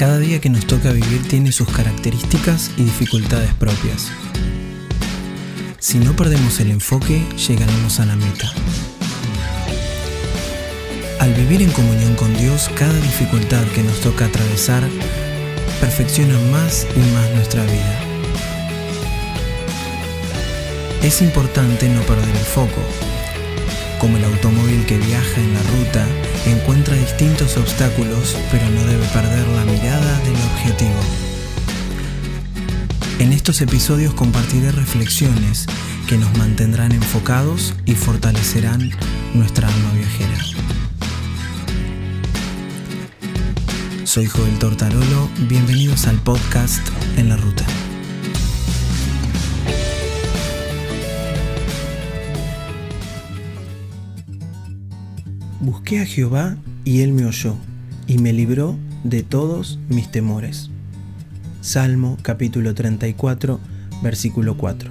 Cada día que nos toca vivir tiene sus características y dificultades propias. Si no perdemos el enfoque, llegaremos a la meta. Al vivir en comunión con Dios, cada dificultad que nos toca atravesar perfecciona más y más nuestra vida. Es importante no perder el foco, como el automóvil que viaja en la ruta encuentra distintos obstáculos, pero no debe perder la mirada del objetivo. En estos episodios compartiré reflexiones que nos mantendrán enfocados y fortalecerán nuestra alma viajera. Soy Joel Tortarolo, bienvenidos al podcast En la Ruta. Busqué a Jehová y él me oyó y me libró de todos mis temores. Salmo capítulo 34, versículo 4.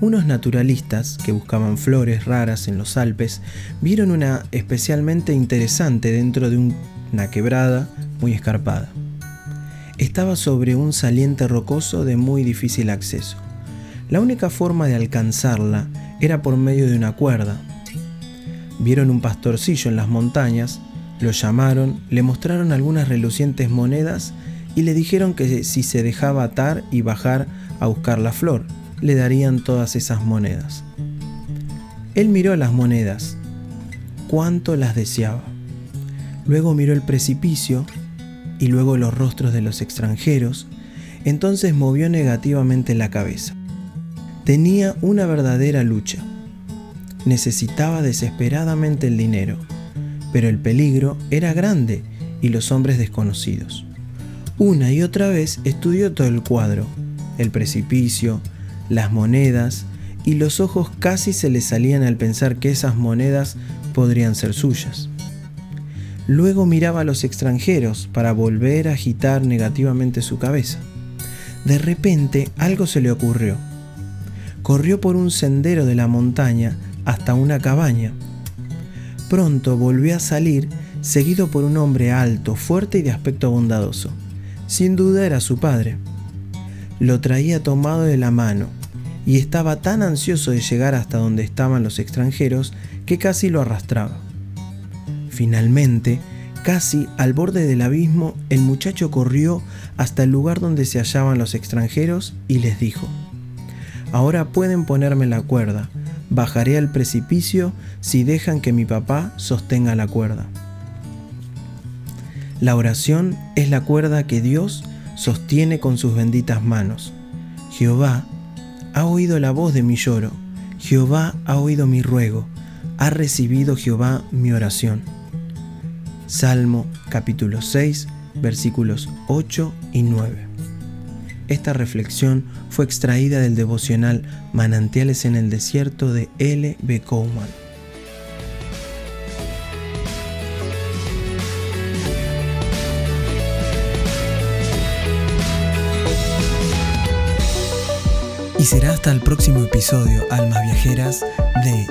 Unos naturalistas que buscaban flores raras en los Alpes vieron una especialmente interesante dentro de una quebrada muy escarpada. Estaba sobre un saliente rocoso de muy difícil acceso. La única forma de alcanzarla era por medio de una cuerda, Vieron un pastorcillo en las montañas, lo llamaron, le mostraron algunas relucientes monedas y le dijeron que si se dejaba atar y bajar a buscar la flor, le darían todas esas monedas. Él miró las monedas, cuánto las deseaba. Luego miró el precipicio y luego los rostros de los extranjeros, entonces movió negativamente la cabeza. Tenía una verdadera lucha necesitaba desesperadamente el dinero, pero el peligro era grande y los hombres desconocidos. Una y otra vez estudió todo el cuadro, el precipicio, las monedas, y los ojos casi se le salían al pensar que esas monedas podrían ser suyas. Luego miraba a los extranjeros para volver a agitar negativamente su cabeza. De repente algo se le ocurrió. Corrió por un sendero de la montaña hasta una cabaña. Pronto volvió a salir, seguido por un hombre alto, fuerte y de aspecto bondadoso. Sin duda era su padre. Lo traía tomado de la mano, y estaba tan ansioso de llegar hasta donde estaban los extranjeros que casi lo arrastraba. Finalmente, casi al borde del abismo, el muchacho corrió hasta el lugar donde se hallaban los extranjeros y les dijo, Ahora pueden ponerme la cuerda, Bajaré al precipicio si dejan que mi papá sostenga la cuerda. La oración es la cuerda que Dios sostiene con sus benditas manos. Jehová ha oído la voz de mi lloro, Jehová ha oído mi ruego, ha recibido Jehová mi oración. Salmo capítulo 6 versículos 8 y 9. Esta reflexión fue extraída del devocional Manantiales en el Desierto de L. B. Coleman. Y será hasta el próximo episodio, Almas Viajeras, de